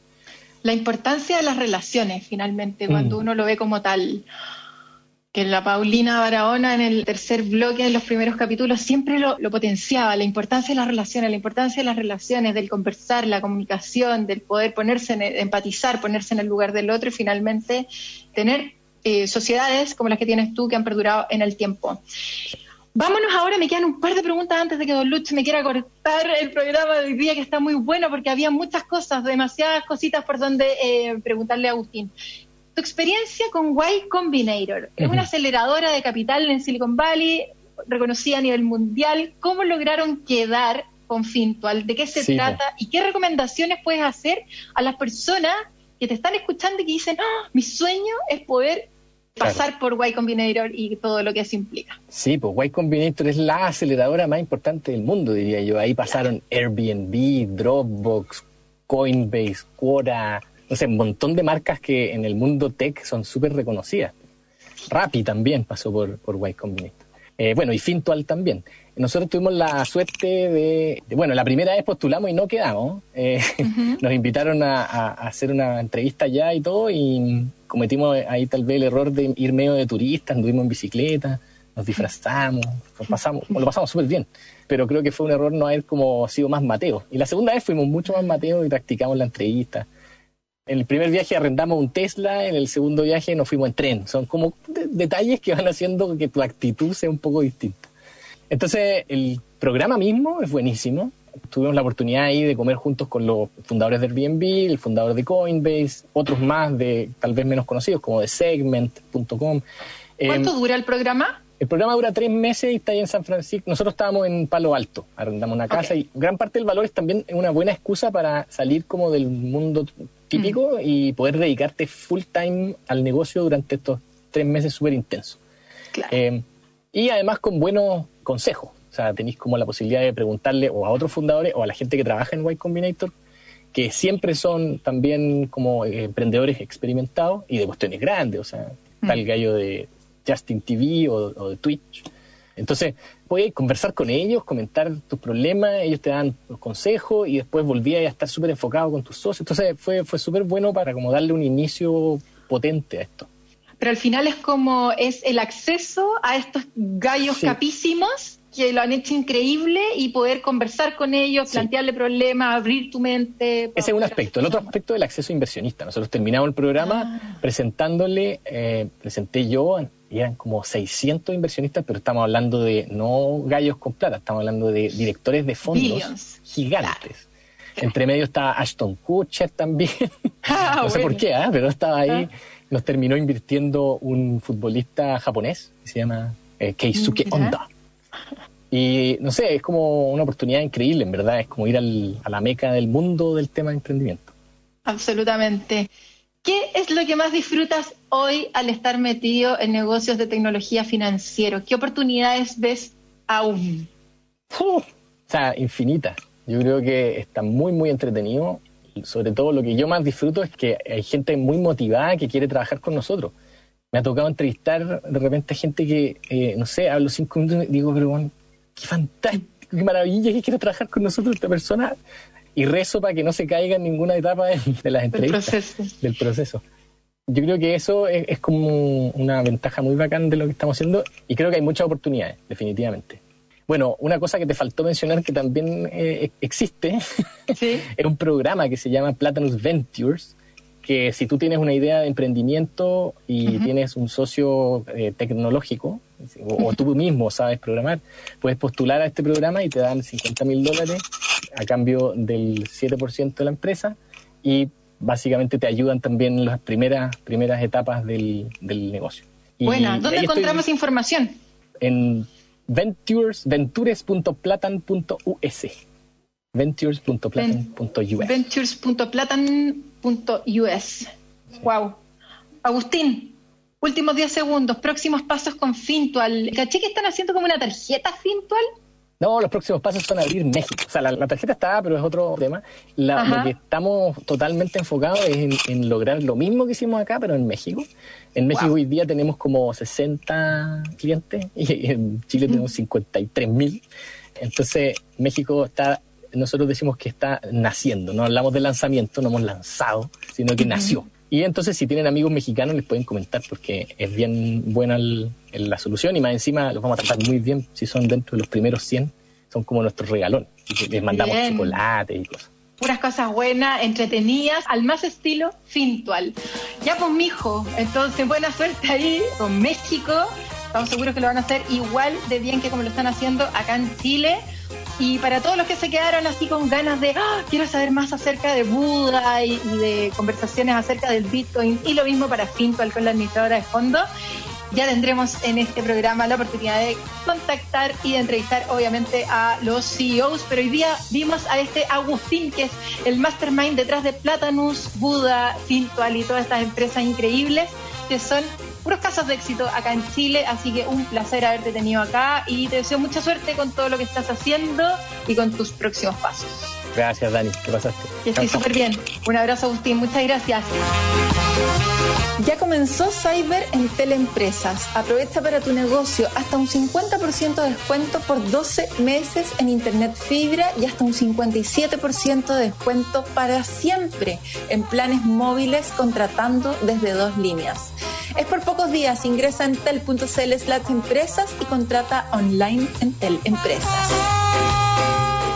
La importancia de las relaciones, finalmente, Mm. cuando uno lo ve como tal. Que la Paulina Barahona en el tercer bloque, en los primeros capítulos, siempre lo, potenciaba, la importancia de las relaciones, la importancia de las relaciones, del conversar, la comunicación, del poder ponerse, en empatizar, ponerse en el lugar del otro y finalmente tener eh, sociedades como las que tienes tú que han perdurado en el tiempo. Vámonos ahora, me quedan un par de preguntas antes de que Don Luch me quiera cortar el programa de hoy día, que está muy bueno porque había muchas cosas, demasiadas cositas por donde eh, preguntarle a Agustín tu experiencia con Y Combinator. Es una aceleradora de capital en Silicon Valley, reconocida a nivel mundial. ¿Cómo lograron quedar con Fintual? ¿De qué se sí, trata? ¿Y qué recomendaciones puedes hacer a las personas que te están escuchando y que dicen, oh, mi sueño es poder pasar claro. por Y Combinator y todo lo que eso implica? Sí, pues Y Combinator es la aceleradora más importante del mundo, diría yo. Ahí pasaron Airbnb, Dropbox, Coinbase, Quora, no sé, un montón de marcas que en el mundo tech son súper reconocidas. Rappi también pasó por, por Y Combinator. Eh, bueno, y Fintual también. Nosotros tuvimos la suerte de, de bueno, la primera vez postulamos y no quedamos. Eh, uh -huh. Nos invitaron a, a, hacer una entrevista allá y todo y cometimos ahí tal vez el error de ir medio de turista, anduvimos en bicicleta, nos disfrazamos, nos pasamos, lo pasamos súper bien. Pero creo que fue un error no haber como sido más Mateo. Y la segunda vez fuimos mucho más Mateo y practicamos la entrevista. En el primer viaje arrendamos un Tesla, en el segundo viaje nos fuimos en tren. Son como de detalles que van haciendo que tu actitud sea un poco distinta. Entonces, el programa mismo es buenísimo. Tuvimos la oportunidad ahí de comer juntos con los fundadores de Airbnb, el fundador de Coinbase, otros más de tal vez menos conocidos, como de Segment.com. ¿Cuánto eh, dura el programa? El programa dura tres meses y está ahí en San Francisco. Nosotros estábamos en Palo Alto, arrendamos una casa okay. y gran parte del valor es también una buena excusa para salir como del mundo típico mm. y poder dedicarte full time al negocio durante estos tres meses súper intensos. Claro. Eh, y además con buenos consejos. O sea, tenéis como la posibilidad de preguntarle o a otros fundadores o a la gente que trabaja en Y Combinator, que siempre son también como eh, emprendedores experimentados y de cuestiones grandes. O sea, mm. tal gallo de Justin TV o, o de Twitch. Entonces, puedes conversar con ellos, comentar tus problemas, ellos te dan los consejos y después volvías a estar súper enfocado con tus socios. Entonces, fue, fue súper bueno para como darle un inicio potente a esto. Pero al final es como, es el acceso a estos gallos sí. capísimos que lo han hecho increíble y poder conversar con ellos, sí. plantearle problemas, abrir tu mente. Ese es un aspecto. El otro aspecto es el acceso inversionista. Nosotros terminamos el programa ah. presentándole, eh, presenté yo eran como 600 inversionistas, pero estamos hablando de no gallos con plata, estamos hablando de directores de fondos Billions. gigantes. Claro. Entre medio estaba Ashton Kutcher también. Ah, no sé bueno. por qué, ¿eh? pero estaba ahí. Ah. Nos terminó invirtiendo un futbolista japonés que se llama eh, Keisuke Mira. Honda. Y no sé, es como una oportunidad increíble, en verdad. Es como ir al, a la meca del mundo del tema de emprendimiento. Absolutamente. ¿Qué es lo que más disfrutas hoy al estar metido en negocios de tecnología financiero? ¿Qué oportunidades ves aún? Uh, o sea, infinitas. Yo creo que está muy, muy entretenido. Sobre todo lo que yo más disfruto es que hay gente muy motivada que quiere trabajar con nosotros. Me ha tocado entrevistar de repente a gente que, eh, no sé, hablo cinco minutos y digo, pero bueno, qué fantástico, qué maravilla que quiere trabajar con nosotros esta persona y rezo para que no se caiga en ninguna etapa de, de las entrevistas. Del proceso. Del proceso. Yo creo que eso es, es, como una ventaja muy bacán de lo que estamos haciendo y creo que hay muchas oportunidades, definitivamente. Bueno, una cosa que te faltó mencionar que también eh, existe ¿Sí? es un programa que se llama Platanus Ventures, que si tú tienes una idea de emprendimiento y uh -huh. tienes un socio eh, tecnológico, o, o, tú mismo sabes programar, puedes postular a este programa y te dan 50 mil dólares a cambio del 7% de la empresa y básicamente te ayudan también en las primeras, primeras etapas del, del negocio. Bueno, ¿dónde encontramos información? En ventures, ventures.platan.us. Ventures.platan.us. Ventures.platan.us. Wow. Agustín, últimos 10 segundos, próximos pasos con Fintual. ¿Caché que están haciendo como una tarjeta Fintual? No, los próximos pasos son abrir México. O sea, la, la tarjeta está, pero es otro tema. La, lo que estamos totalmente enfocados es en, en, lograr lo mismo que hicimos acá, pero en México. En México wow. hoy día tenemos como 60 clientes y en Chile tenemos 53 mil. Entonces, México está, nosotros decimos que está naciendo. No hablamos de lanzamiento, no hemos lanzado, sino que nació. Y entonces si tienen amigos mexicanos les pueden comentar porque es bien buena el- el- la solución y más encima los vamos a tratar muy bien si son dentro de los primeros 100. Son como nuestro regalón. Y les mandamos Bien. chocolate y cosas. puras cosas buenas, entretenidas, al más estilo Fintual. Ya pues mijo, entonces buena suerte ahí con México. Estamos seguros que lo van a hacer igual de bien que como lo están haciendo acá en Chile. Y para todos los que se quedaron así con ganas de, "Ah, quiero saber más acerca de Buda y, y de conversaciones acerca del Bitcoin, y lo mismo para Fintual con la administradora de fondo, ya tendremos en este programa la oportunidad de contactar y de entrevistar obviamente a los CEOs, pero hoy día vimos a este Agustín, que es el mastermind detrás de Platanus, Buda, Fintual y todas estas empresas increíbles que son puros casos de éxito acá en Chile, así que un placer haberte tenido acá y te deseo mucha suerte con todo lo que estás haciendo y con tus próximos pasos. Gracias, Dani. ¿Qué pasaste? Estés súper bien. Un abrazo, Agustín. Muchas gracias. Ya comenzó Cyber en Teleempresas. Aprovecha para tu negocio hasta un 50% de descuento por 12 meses en Internet Fibra y hasta un 57% de descuento para siempre en planes móviles contratando desde dos líneas. Es por pocos días. Ingresa en tel.cl slash empresas y contrata online en Teleempresas.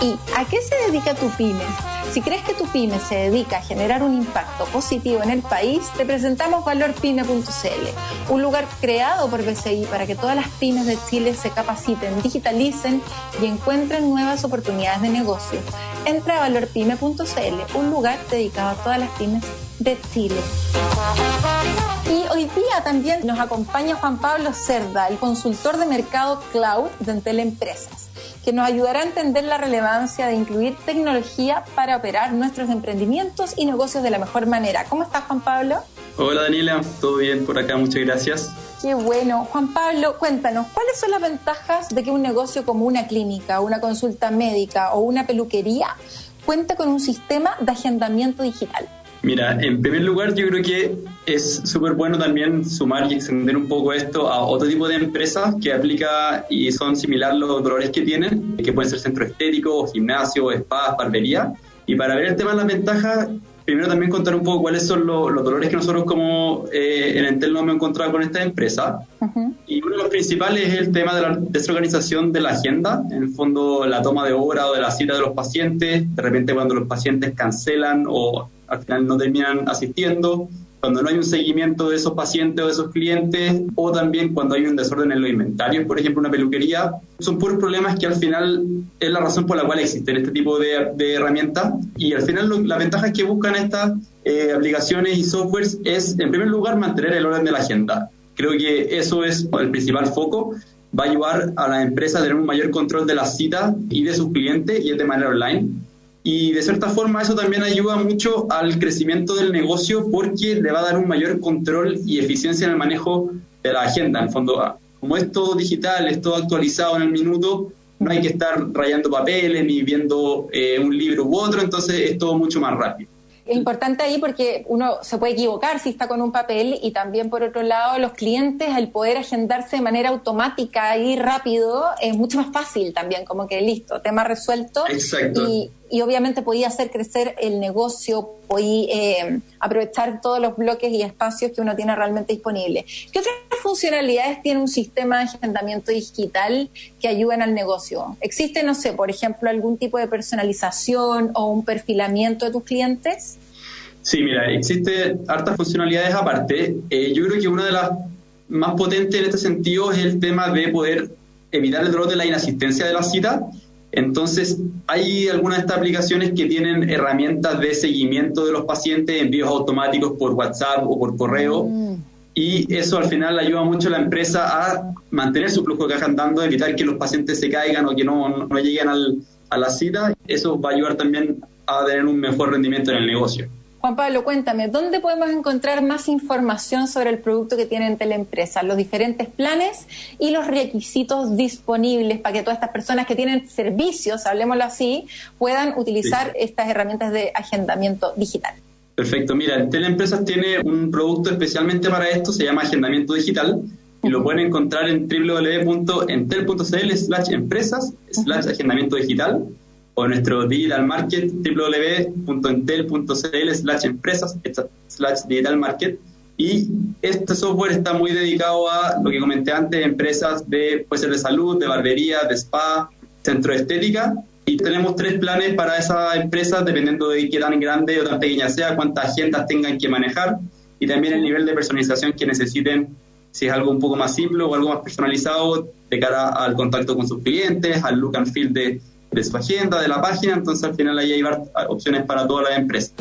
¿Y a qué se dedica tu pyme? Si crees que tu pyme se dedica a generar un impacto positivo en el país, te presentamos valorpyme.cl, un lugar creado por BCI para que todas las pymes de Chile se capaciten, digitalicen y encuentren nuevas oportunidades de negocio. Entra a valorpyme.cl, un lugar dedicado a todas las pymes de Chile. Y hoy día también nos acompaña Juan Pablo Cerda, el consultor de mercado cloud de Entel Empresas, que nos ayudará a entender la relevancia de incluir tecnología para operar nuestros emprendimientos y negocios de la mejor manera. ¿Cómo estás, Juan Pablo? Hola Daniela, todo bien por acá, muchas gracias. Qué bueno. Juan Pablo, cuéntanos, ¿cuáles son las ventajas de que un negocio como una clínica, una consulta médica o una peluquería cuente con un sistema de agendamiento digital? Mira, en primer lugar yo creo que es súper bueno también sumar y extender un poco esto a otro tipo de empresas que aplica y son similar los dolores que tienen, que pueden ser centro estético, gimnasio, spa, barbería. Y para ver el tema de las ventajas, primero también contar un poco cuáles son los, los dolores que nosotros como eh, en Entel no hemos encontrado con esta empresa. Y uno de los principales es el tema de la desorganización de la agenda, en el fondo la toma de hora o de la cita de los pacientes, de repente cuando los pacientes cancelan o al final no terminan asistiendo, cuando no hay un seguimiento de esos pacientes o de esos clientes, o también cuando hay un desorden en los inventarios, por ejemplo, una peluquería, son puros problemas que al final es la razón por la cual existen este tipo de, de herramientas. Y al final lo- las ventajas que buscan estas eh, aplicaciones y softwares es, en primer lugar, mantener el orden de la agenda. Creo que eso es el principal foco. Va a ayudar a la empresa a tener un mayor control de las citas y de sus clientes y es de manera online. Y de cierta forma eso también ayuda mucho al crecimiento del negocio porque le va a dar un mayor control y eficiencia en el manejo de la agenda. En el fondo, ah, como es todo digital, es todo actualizado en el minuto, no hay que estar rayando papeles ni viendo eh, un libro u otro, entonces es todo mucho más rápido. Es importante ahí porque uno se puede equivocar si está con un papel y también por otro lado los clientes al poder agendarse de manera automática y rápido es mucho más fácil también, como que listo, tema resuelto. Exacto. Y, y obviamente podía hacer crecer el negocio, podía eh, aprovechar todos los bloques y espacios que uno tiene realmente disponible. ¿Qué otras funcionalidades tiene un sistema de agendamiento digital que ayuden al negocio? ¿Existe, no sé, por ejemplo, algún tipo de personalización o un perfilamiento de tus clientes? Sí, mira, existe hartas funcionalidades aparte. Eh, yo creo que una de las más potentes en este sentido es el tema de poder evitar el dolor de la inasistencia de la cita. Entonces, hay algunas de estas aplicaciones que tienen herramientas de seguimiento de los pacientes, envíos automáticos por WhatsApp o por correo. Y eso al final ayuda mucho a la empresa a mantener su flujo de caja andando, evitar que los pacientes se caigan o que no, no lleguen al, a la cita. Eso va a ayudar también a tener un mejor rendimiento en el negocio. Juan Pablo, cuéntame, ¿dónde podemos encontrar más información sobre el producto que tiene Teleempresa, los diferentes planes y los requisitos disponibles para que todas estas personas que tienen servicios, hablemoslo así, puedan utilizar estas herramientas de agendamiento digital? Perfecto, mira, Teleempresas tiene un producto especialmente para esto, se llama Agendamiento Digital y lo pueden encontrar en www.entel.cl slash empresas slash agendamiento digital o nuestro digital market www.entel.cl slash empresas slash digital market y este software está muy dedicado a lo que comenté antes, empresas de, puede ser de salud, de barbería, de spa, centro de estética. Y tenemos tres planes para esas empresas, dependiendo de qué tan grande o tan pequeña sea, cuántas agendas tengan que manejar y también el nivel de personalización que necesiten, si es algo un poco más simple o algo más personalizado de cara al contacto con sus clientes, al look and feel de, de su agenda, de la página. Entonces, al final, ahí hay opciones para todas las empresas.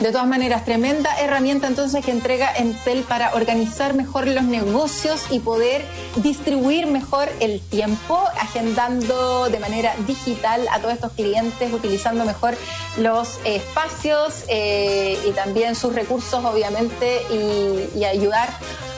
De todas maneras, tremenda herramienta entonces que entrega Entel para organizar mejor los negocios y poder distribuir mejor el tiempo, agendando de manera digital a todos estos clientes, utilizando mejor los espacios eh, y también sus recursos, obviamente, y, ayudar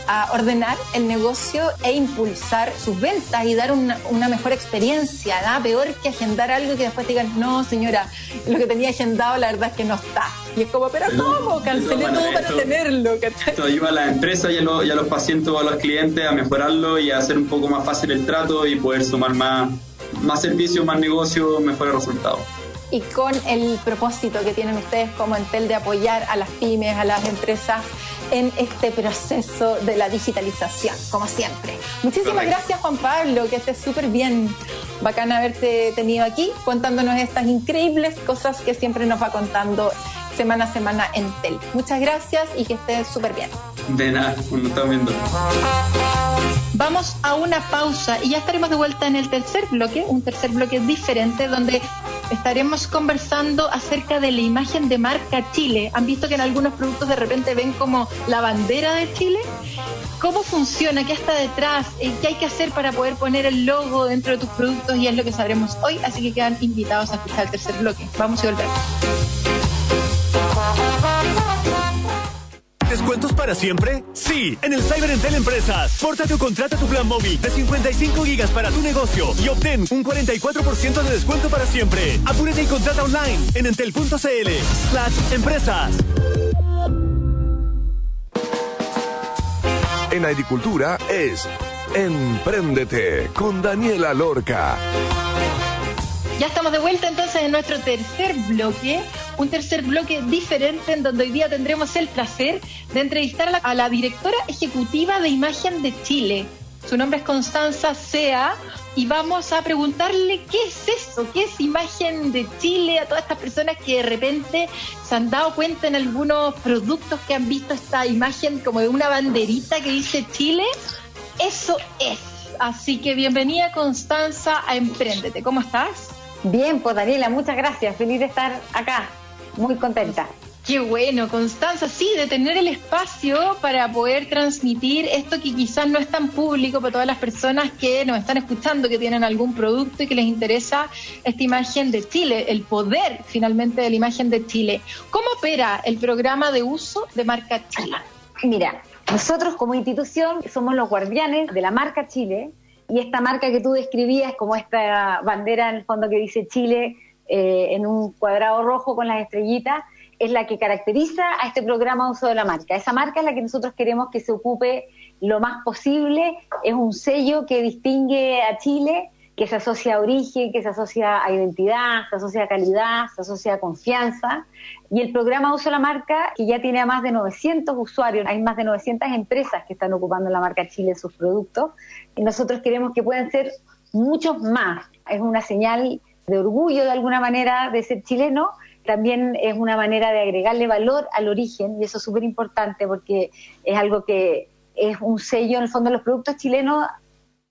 a ordenar el negocio e impulsar sus ventas y dar una, una mejor experiencia. Nada peor que agendar algo que después te digan, no, señora, lo que tenía agendado la verdad es que no está. Y es como, pero ¿cómo? Cancelé todo para tenerlo. Esto ayuda a las empresas y a, los, y a los pacientes o a los clientes a mejorarlo y a hacer un poco más fácil el trato y poder sumar más, más servicios, más negocios, mejores resultados y con el propósito que tienen ustedes como Entel de apoyar a las pymes, a las empresas en este proceso de la digitalización, como siempre. Muchísimas gracias Juan Pablo, que estés súper bien. Bacán haberte tenido aquí contándonos estas increíbles cosas que siempre nos va contando semana a semana Entel. Muchas gracias y que estés súper bien. De nada, nos estamos viendo. Vamos a una pausa y ya estaremos de vuelta en el tercer bloque, un tercer bloque diferente donde estaremos conversando acerca de la imagen de marca Chile. ¿Han visto que en algunos productos de repente ven como la bandera de Chile? ¿Cómo funciona? ¿Qué está detrás? Eh, ¿Qué hay que hacer para poder poner el logo dentro de tus productos? Y es lo que sabremos hoy, así que quedan invitados a escuchar el tercer bloque. Vamos y volvemos. ¿Descuentos para siempre? Sí, en el Cyber Entel Empresas. Pórtate o contrata tu plan móvil de 55 gigas para tu negocio y obtén un 44% de descuento para siempre. Apúrate y contrata online en entel.cl slash empresas. En agricultura es Empréndete con Daniela Lorca. Ya estamos de vuelta entonces en nuestro tercer bloque, un tercer bloque diferente en donde hoy día tendremos el placer de entrevistar a la, directora ejecutiva de imagen de Chile. Su nombre es Constanza Sea y vamos a preguntarle qué es eso, qué es imagen de Chile a todas estas personas que de repente se han dado cuenta en algunos productos que han visto esta imagen como de una banderita que dice Chile. Eso es. Así que bienvenida Constanza a Emprendete. ¿Cómo estás? Bien, pues Daniela, muchas gracias. Feliz de estar acá. Muy contenta. Qué bueno, Constanza, sí, de tener el espacio para poder transmitir esto que quizás no es tan público para todas las personas que nos están escuchando, que tienen algún producto y que les interesa esta imagen de Chile, el poder finalmente de la imagen de Chile. ¿Cómo opera el programa de uso de marca Chile? Mira, nosotros como institución somos los guardianes de la marca Chile y esta marca que tú describías como esta bandera en el fondo que dice Chile eh, en un cuadrado rojo con las estrellitas es la que caracteriza a este programa de uso de la marca. Esa marca es la que nosotros queremos que se ocupe lo más posible, es un sello que distingue a Chile, que se asocia a origen, que se asocia a identidad, se asocia a calidad, se asocia a confianza. Y el programa uso la marca, que ya tiene a más de 900 usuarios, hay más de 900 empresas que están ocupando la marca Chile en sus productos, y nosotros queremos que puedan ser muchos más. Es una señal de orgullo de alguna manera de ser chileno, también es una manera de agregarle valor al origen y eso es súper importante porque es algo que es un sello en el fondo de los productos chilenos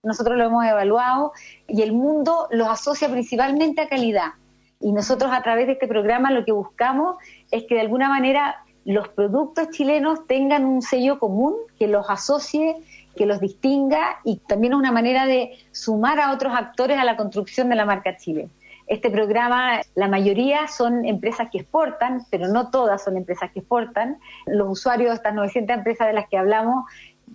nosotros lo hemos evaluado y el mundo los asocia principalmente a calidad y nosotros a través de este programa lo que buscamos es que de alguna manera los productos chilenos tengan un sello común que los asocie que los distinga y también es una manera de sumar a otros actores a la construcción de la marca Chile. Este programa, la mayoría son empresas que exportan, pero no todas son empresas que exportan. Los usuarios de estas 900 empresas de las que hablamos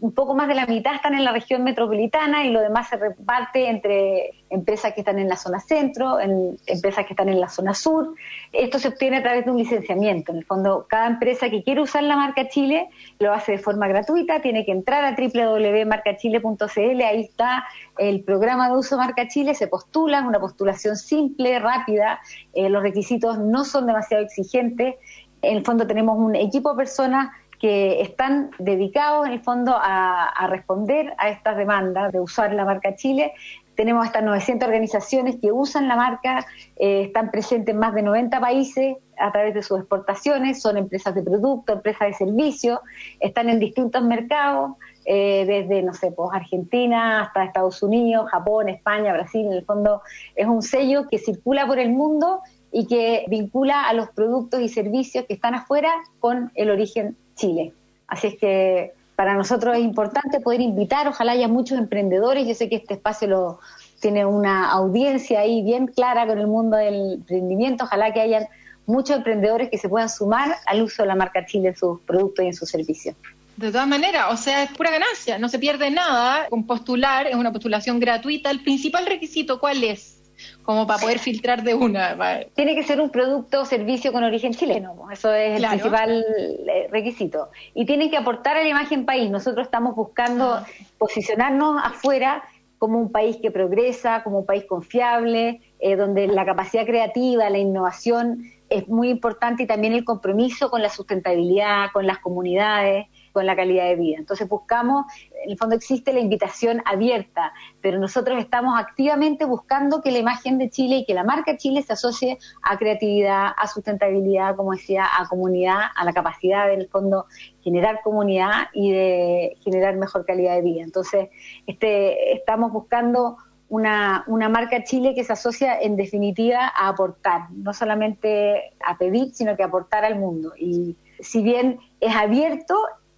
un poco más de la mitad están en la región metropolitana y lo demás se reparte entre empresas que están en la zona centro, en empresas que están en la zona sur. Esto se obtiene a través de un licenciamiento. En el fondo, cada empresa que quiere usar la marca Chile lo hace de forma gratuita, tiene que entrar a www.marcachile.cl, ahí está el programa de uso marca Chile, se postula, es una postulación simple, rápida, eh, los requisitos no son demasiado exigentes. En el fondo tenemos un equipo de personas que están dedicados en el fondo a, responder a estas demandas de usar la marca Chile. Tenemos estas 900 organizaciones que usan la marca, eh, están presentes en más de 90 países a través de sus exportaciones, son empresas de producto, empresas de servicio, están en distintos mercados, eh, desde, no sé, pues Argentina hasta Estados Unidos, Japón, España, Brasil. En el fondo es un sello que circula por el mundo y que vincula a los productos y servicios que están afuera con el origen Chile. Así es que para nosotros es importante poder invitar, ojalá haya muchos emprendedores, yo sé que este espacio lo tiene una audiencia ahí bien clara con el mundo del emprendimiento, ojalá que hayan muchos emprendedores que se puedan sumar al uso de la marca Chile en sus productos y en sus servicios. De todas maneras, o sea, es pura ganancia, no se pierde nada con postular, es una postulación gratuita. El principal requisito, ¿cuál es? Como para poder filtrar de una. Tiene que ser un producto o servicio con origen chileno, eso es el principal eh, requisito. Y tiene que aportar a la imagen país. Nosotros estamos buscando ah. posicionarnos afuera como un país que progresa, como un país confiable, eh, donde la capacidad creativa, la innovación es muy importante y también el compromiso con la sustentabilidad, con las comunidades con la calidad de vida. Entonces buscamos, en el fondo existe la invitación abierta, pero nosotros estamos activamente buscando que la imagen de Chile y que la marca Chile se asocie a creatividad, a sustentabilidad, como decía, a comunidad, a la capacidad de, en el fondo generar comunidad y de generar mejor calidad de vida. Entonces, este, estamos buscando una, una, marca Chile que se asocia en definitiva a aportar, no solamente a pedir, sino que aportar al mundo. Y si bien es abierto,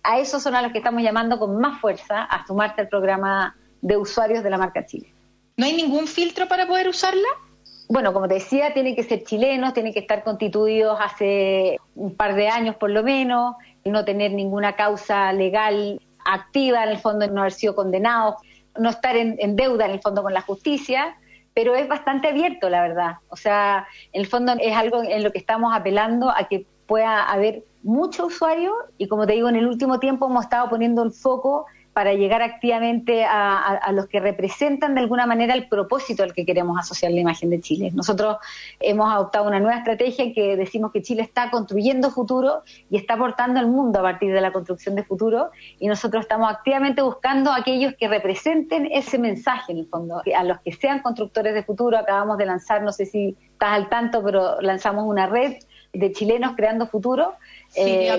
a esos son a los que estamos llamando con más fuerza a sumarse al programa de usuarios de la marca Chile. ¿No hay ningún filtro para poder usarla? Bueno, como te decía, tienen que ser chilenos, tienen que estar constituidos hace un par de años por lo menos, no tener ninguna causa legal activa, en el fondo no haber sido condenados, no estar en, en deuda en el fondo con la justicia, pero es bastante abierto, la verdad. O sea, en el fondo es algo en lo que estamos apelando a que pueda haber mucho usuario y como te digo, en el último tiempo hemos estado poniendo el foco para llegar activamente a, los que representan de alguna manera el propósito al que queremos asociar la imagen de Chile. Nosotros hemos adoptado una nueva estrategia en que decimos que Chile está construyendo futuro y está aportando al mundo a partir de la construcción de futuro y nosotros estamos activamente buscando a aquellos que representen ese mensaje en el fondo, a los que sean constructores de futuro. Acabamos de lanzar, no sé si estás al tanto, pero lanzamos una red de chilenos creando futuro. Eh,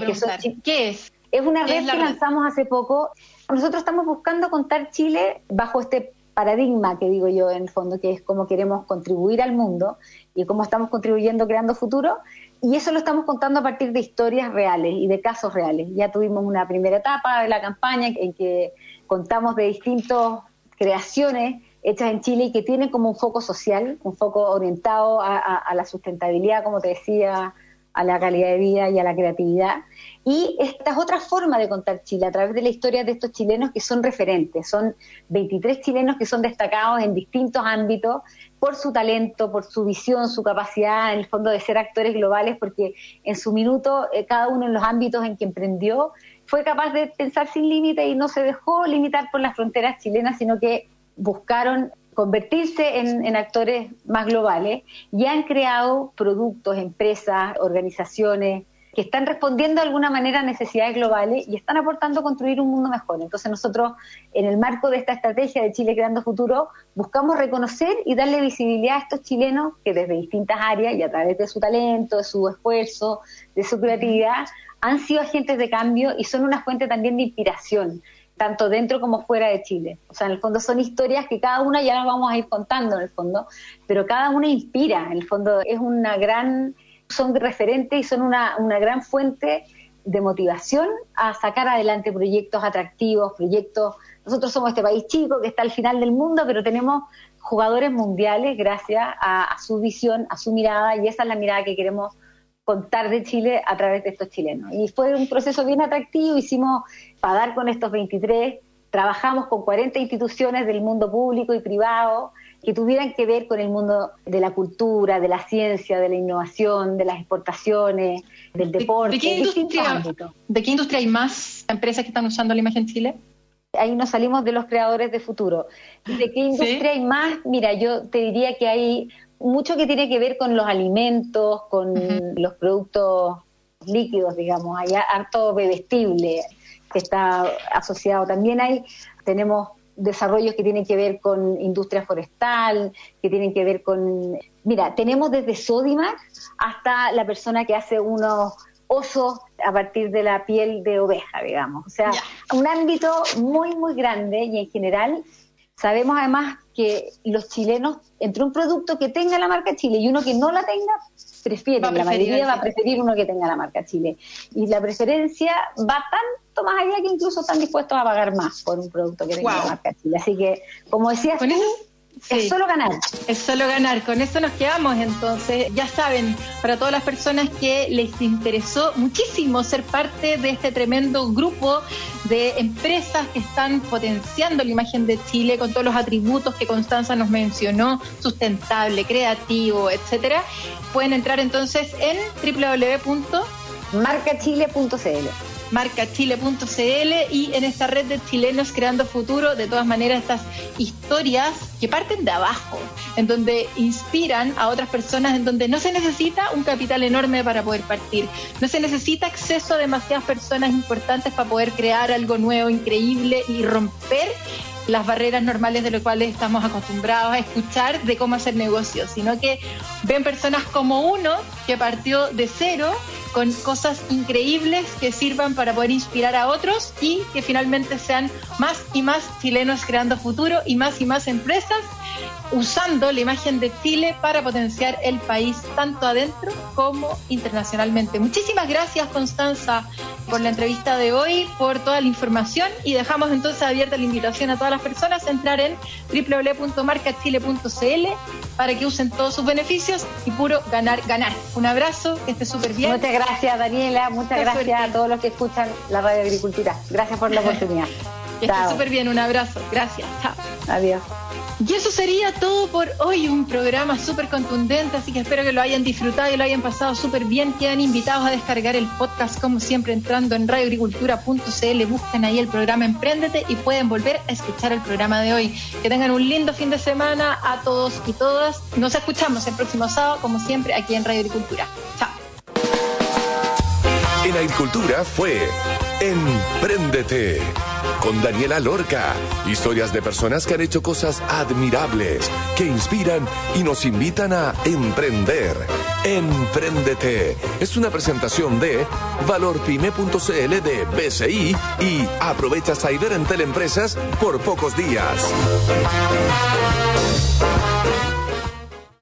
¿Qué es? Es una red que lanzamos hace poco. Nosotros estamos buscando contar Chile bajo este paradigma que digo yo en el fondo, que es cómo queremos contribuir al mundo y cómo estamos contribuyendo creando futuro. Y eso lo estamos contando a partir de historias reales y de casos reales. Ya tuvimos una primera etapa de la campaña en que contamos de distintas creaciones hechas en Chile y que tienen como un foco social, un foco orientado a la sustentabilidad, como te decía, a la calidad de vida y a la creatividad. Y esta es otra forma de contar Chile, a través de la historia de estos chilenos que son referentes. Son 23 chilenos que son destacados en distintos ámbitos por su talento, por su visión, su capacidad, en el fondo, de ser actores globales, porque en su minuto, eh, cada uno en los ámbitos en que emprendió, fue capaz de pensar sin límite y no se dejó limitar por las fronteras chilenas, sino que buscaron convertirse en, actores más globales y han creado productos, empresas, organizaciones que están respondiendo de alguna manera a necesidades globales y están aportando a construir un mundo mejor. Entonces nosotros, en el marco de esta estrategia de Chile Creando Futuro, buscamos reconocer y darle visibilidad a estos chilenos que desde distintas áreas y a través de su talento, de su esfuerzo, de su creatividad, han sido agentes de cambio y son una fuente también de inspiración tanto dentro como fuera de Chile. O sea, en el fondo son historias que cada una ya las vamos a ir contando en el fondo, pero cada una inspira, en el fondo es una gran, son referentes y son una, una gran fuente de motivación a sacar adelante proyectos atractivos, proyectos, nosotros somos este país chico que está al final del mundo, pero tenemos jugadores mundiales gracias a, a su visión, a su mirada, y esa es la mirada que queremos contar de Chile a través de estos chilenos. Y fue un proceso bien atractivo, hicimos para dar con estos 23, trabajamos con 40 instituciones del mundo público y privado que tuvieran que ver con el mundo de la cultura, de la ciencia, de la innovación, de las exportaciones, del deporte. ¿De qué, industria, ¿De qué industria hay más empresas que están usando la imagen Chile? Ahí nos salimos de los creadores de futuro. ¿De qué industria hay más? Mira, yo te diría que hay mucho que tiene que ver con los alimentos, con los productos líquidos, digamos, hay harto bebestible que está asociado. También hay, tenemos desarrollos que tienen que ver con industria forestal, que tienen que ver con... Mira, tenemos desde Sodimac hasta la persona que hace unos osos a partir de la piel de oveja, digamos. O sea, un ámbito muy, muy grande y en general sabemos además que los chilenos, entre un producto que tenga la marca Chile y uno que no la tenga, prefieren, la mayoría va a preferir uno que tenga la marca Chile. Y la preferencia va tanto más allá que incluso están dispuestos a pagar más por un producto que tenga la marca Chile. Así que, como decías tú, es solo ganar. Es solo ganar. Con eso nos quedamos entonces. Ya saben, para todas las personas que les interesó muchísimo ser parte de este tremendo grupo de empresas que están potenciando la imagen de Chile con todos los atributos que Constanza nos mencionó, sustentable, creativo, etcétera, pueden entrar entonces en www.marcachile.cl marcachile.cl y en esta red de chilenos creando futuro, de todas maneras estas historias que parten de abajo, en donde inspiran a otras personas, en donde no se necesita un capital enorme para poder partir, no se necesita acceso a demasiadas personas importantes para poder crear algo nuevo, increíble y romper las barreras normales de lo cuales estamos acostumbrados a escuchar de cómo hacer negocios, sino que ven personas como uno que partió de cero con cosas increíbles que sirvan para poder inspirar a otros y que finalmente sean más y más chilenos creando futuro y más y más empresas usando la imagen de Chile para potenciar el país tanto adentro como internacionalmente. Muchísimas gracias Constanza por la entrevista de hoy, por toda la información y dejamos entonces abierta la invitación a todas las personas a entrar en www.marcachile.cl para que usen todos sus beneficios y puro ganar, ganar. Un abrazo, que esté súper bien. Gracias Daniela, muchas gracias a todos los que escuchan la radio agricultura. Gracias por la oportunidad. que esté súper bien, un abrazo. Gracias. Chao. Adiós. Y eso sería todo por hoy, un programa súper contundente, así que espero que lo hayan disfrutado y lo hayan pasado súper bien. Quedan invitados a descargar el podcast, como siempre, entrando en radioagricultura.cl, busquen ahí el programa Emprendete y pueden volver a escuchar el programa de hoy. Que tengan un lindo fin de semana a todos y todas. Nos escuchamos el próximo sábado, como siempre, aquí en Radio Agricultura. Chao. En Agricultura fue Emprendete con Daniela Lorca. Historias de personas que han hecho cosas admirables, que inspiran y nos invitan a emprender. Emprendete es una presentación de valorpyme.cl de BCI y aprovecha Cyber en Teleempresas por pocos días.